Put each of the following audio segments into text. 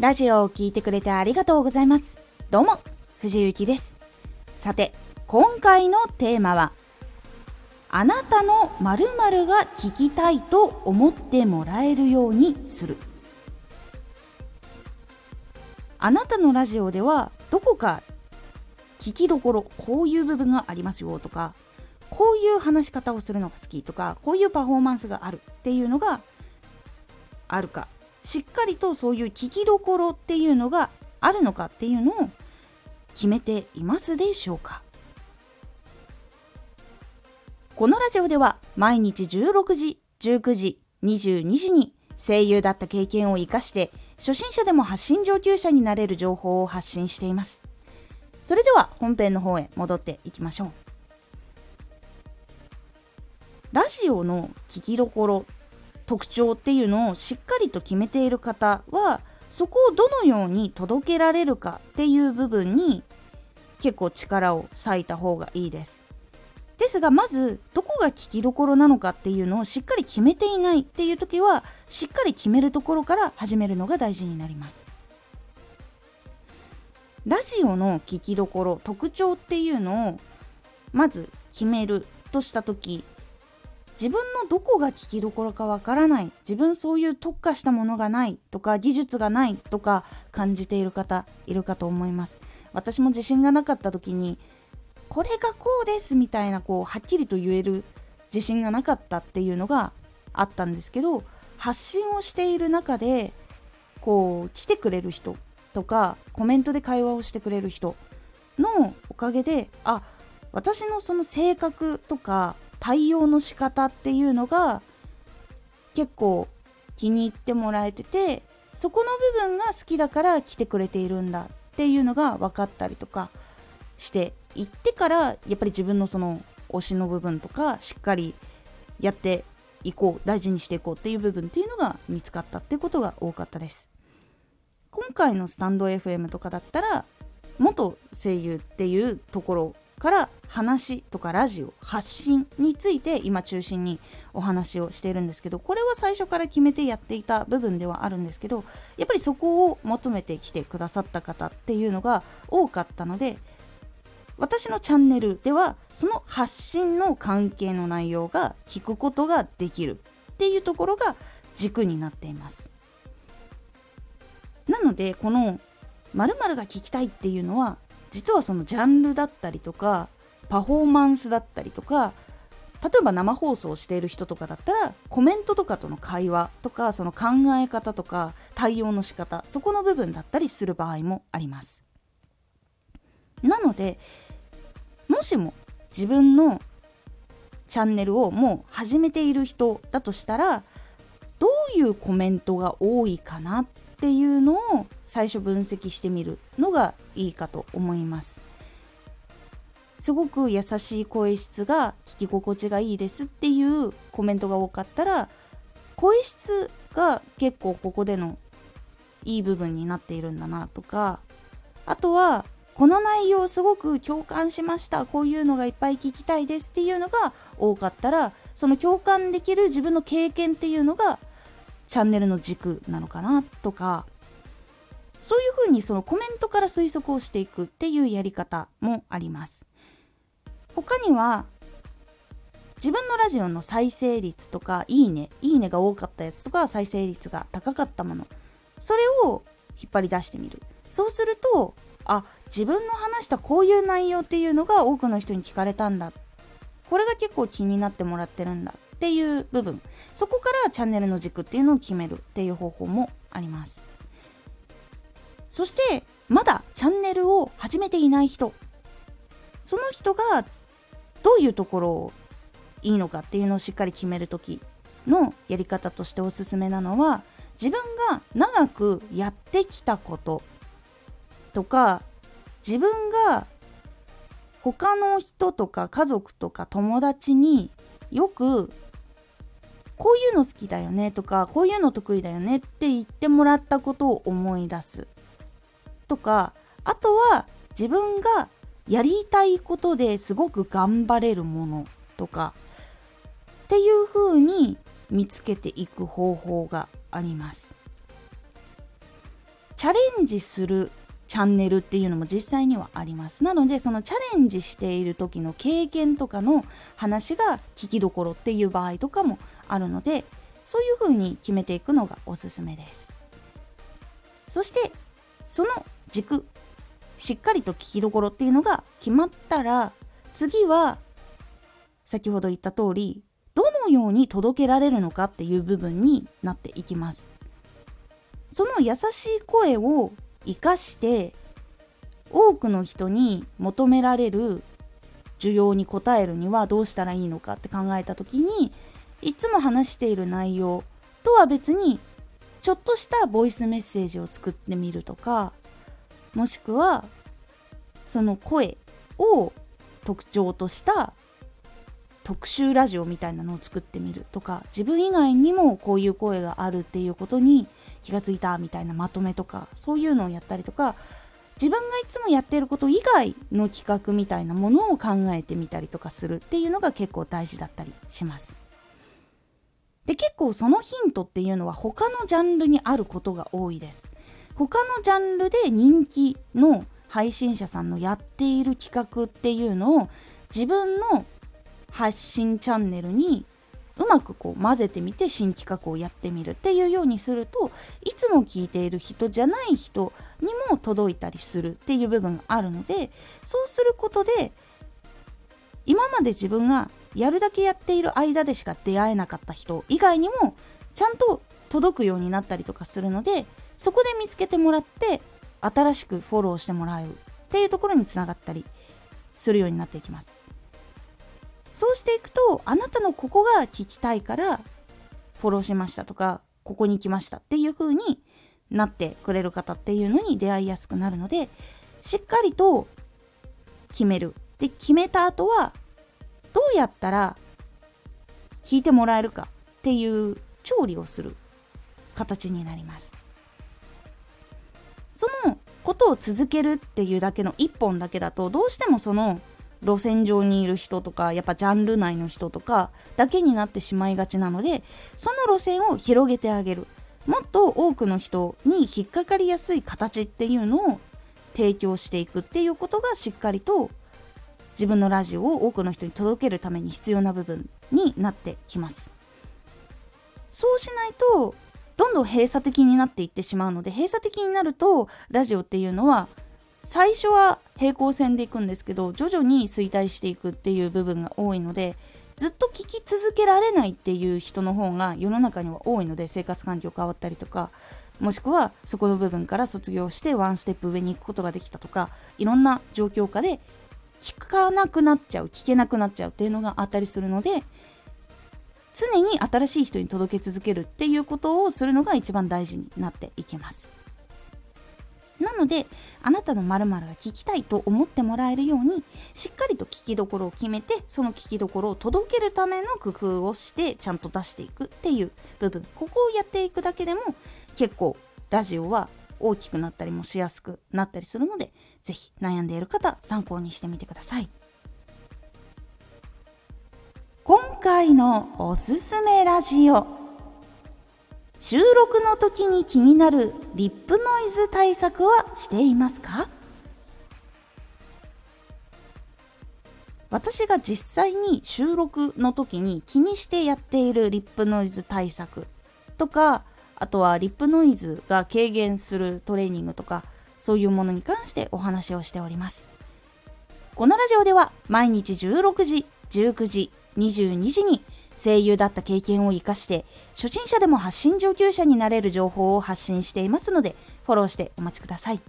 ラジオを聴いてくれてありがとうございます。どうも、藤幸です。さて、今回のテーマは、あなたの〇〇が聞きたいと思ってもらえるようにする。あなたのラジオではどこか聞きどころこういう部分がありますよとかこういう話し方をするのが好きとかこういうパフォーマンスがあるっていうのがあるかしっかりとそういう聞きどころっていうのがあるのかっていうのを決めていますでしょうか。このラジオでは毎日16時19時22時に声優だった経験を生かして初心者でも発信上級者になれる情報を発信しています。それでは本編の方へ戻っていきましょう。ラジオの聞きどころ特徴っていうのをしっかりと決めている方はそこをどのように届けられるかっていう部分に結構力を割いた方がいいです。ですがまずどこが聞きどころなのかっていうのをしっかり決めていないっていう時はしっかり決めるところから始めるのが大事になります。ラジオの聞きどころ特徴っていうのをまず決めるとした時自分のどこが聞きどころかわからない。自分そういう特化したものがない。とか技術がないとか感じている方いるかと思います。私も自信がなかった時にこれがこうですみたいなこうはっきりと言える自信がなかったっていうのがあったんですけど発信をしている中でこう来てくれる人とかコメントで会話をしてくれる人のおかげであ私のその性格とか対応の仕方っていうのが結構気に入ってもらえててそこの部分が好きだから来てくれているんだっていうのが分かったりとかしていってからやっぱり自分のその推しの部分とかしっかりやっていこう大事にしていこうっていう部分っていうのが見つかったってことが多かったです。今回のスタンド FM とかだったら元声優っていうところから話とかラジオ発信について今中心にお話をしているんですけどこれは最初から決めてやっていた部分ではあるんですけどやっぱりそこを求めてきてくださった方っていうのが多かったので私のチャンネルではその発信の関係の内容が聞くことができるっていうところが軸になっています。なのでこの〇〇が聞きたいっていうのは実はそのジャンルだったりとかパフォーマンスだったりとか例えば生放送している人とかだったらコメントとかとの会話とかその考え方とか対応の仕方そこの部分だったりする場合もあります。なのでもしも自分のチャンネルをもう始めている人だとしたらどういうコメントが多いかなっていうのを最初分析してみるのがいいかと思います。すごく優しい声質が聞き心地がいいですっていうコメントが多かったら声質が結構ここでのいい部分になっているんだなとかあとはこの内容すごく共感しました。こういうのがいっぱい聞きたいですっていうのが多かったらその共感できる自分の経験っていうのがチャンネルの軸なのかなとかそういうふうにそのコメントから推測をしていくっていうやり方もあります。他には自分のラジオの再生率とかいいねいいねが多かったやつとか再生率が高かったものそれを引っ張り出してみる。そうするとあ自分の話したこういう内容っていうのが多くの人に聞かれたんだ。これが結構気になってもらってるんだ。っていう部分。そこからチャンネルの軸っていうのを決めるっていう方法もあります。そしてまだチャンネルを始めていない人。その人がどういうところをいいのかっていうのをしっかり決める時のやり方としておすすめなのは自分が長くやってきたこと。とか自分が他の人とか家族とか友達によくこういうの好きだよねとかこういうの得意だよねって言ってもらったことを思い出す。とかあとは自分がやりたいことですごく頑張れるものとかっていう風に見つけていく方法があります。チャレンジするチャンネルっていうのも実際にはあります。なのでそのチャレンジしている時の経験とかの話が聞きどころっていう場合とかもあるのでそういう風に決めていくのがおすすめです。そしてその軸しっかりと聞きどころっていうのが決まったら次は先ほど言った通りどのように届けられるのかっていう部分になっていきます。その優しい声を生かして多くの人に求められる需要に応えるにはどうしたらいいのかって考えた時にいつも話している内容とは別にちょっとしたボイスメッセージを作ってみるとかもしくはその声を特徴とした特集ラジオみたいなのを作ってみるとか自分以外にもこういう声があるっていうことに気がついたみたいなまとめとかそういうのをやったりとか自分がいつもやっていること以外の企画みたいなものを考えてみたりとかするっていうのが結構大事だったりします。で結構そのヒントっていうのは他のジャンルにあることが多いです。他のジャンルで人気の配信者さんのやっている企画っていうのを自分の発信チャンネルにうまくこう混ぜてみて新企画をやってみるっていうようにするといつも聞いている人じゃない人にも届いたりするっていう部分があるのでそうすることで今まで自分がやるだけやっている間でしか出会えなかった人以外にもちゃんと届くようになったりとかするのでそこで見つけてもらって新しくフォローしてもらうっていうところにつながったりするようになっていきます。そうしていくとあなたのここが聞きたいからフォローしましたとかここに来ましたっていう風になってくれる方っていうのに出会いやすくなるのでしっかりと決めるで決めた後はどうやったら聞いてもらえるかっていう調理をする形になります。そのことを続けるっていうだけの一本だけだとどうしてもその路線上にいる人とかやっぱジャンル内の人とかだけになってしまいがちなのでその路線を広げてあげる。もっと多くの人に引っかかりやすい形っていうのを提供していくっていうことがしっかりと自分のラジオを多くの人に届けるために必要な部分になってきます。そうしないとどんどん閉鎖的になっていってしまうので閉鎖的になるとラジオっていうのは最初は平行線でいくんですけど徐々に衰退していくっていう部分が多いのでずっと聞き続けられないっていう人の方が世の中には多いので生活環境変わったりとかもしくはそこの部分から卒業してワンステップ上に行くことができたとかいろんな状況下で聞かなくなっちゃう聞けなくなっちゃうっていうのがあったりするので常に新しい人に届け続けるっていうことをするのが一番大事になっていきます。なのであなたの〇〇が聞きたいと思ってもらえるようにしっかりと聞きどころを決めてその聞きどころを届けるための工夫をしてちゃんと出していくっていう部分ここをやっていくだけでも結構ラジオは大きくなったりもしやすくなったりするので是非悩んでいる方参考にしてみてください。今回のおすすめラジオ。収録の時に気になるリップノイズ対策はしていますか？私が実際に収録の時に気にしてやっているリップノイズ対策とかあとはリップノイズが軽減するトレーニングとかそういうものに関してお話をしております。このラジオでは毎日16時19時22時に声優だった経験を活かして初心者でも発信上級者になれる情報を発信していますのでフォローしてお待ちください。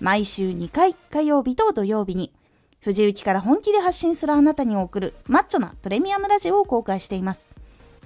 毎週2回火曜日と土曜日に藤雪から本気で発信するあなたに送るマッチョなプレミアムラジオを公開しています。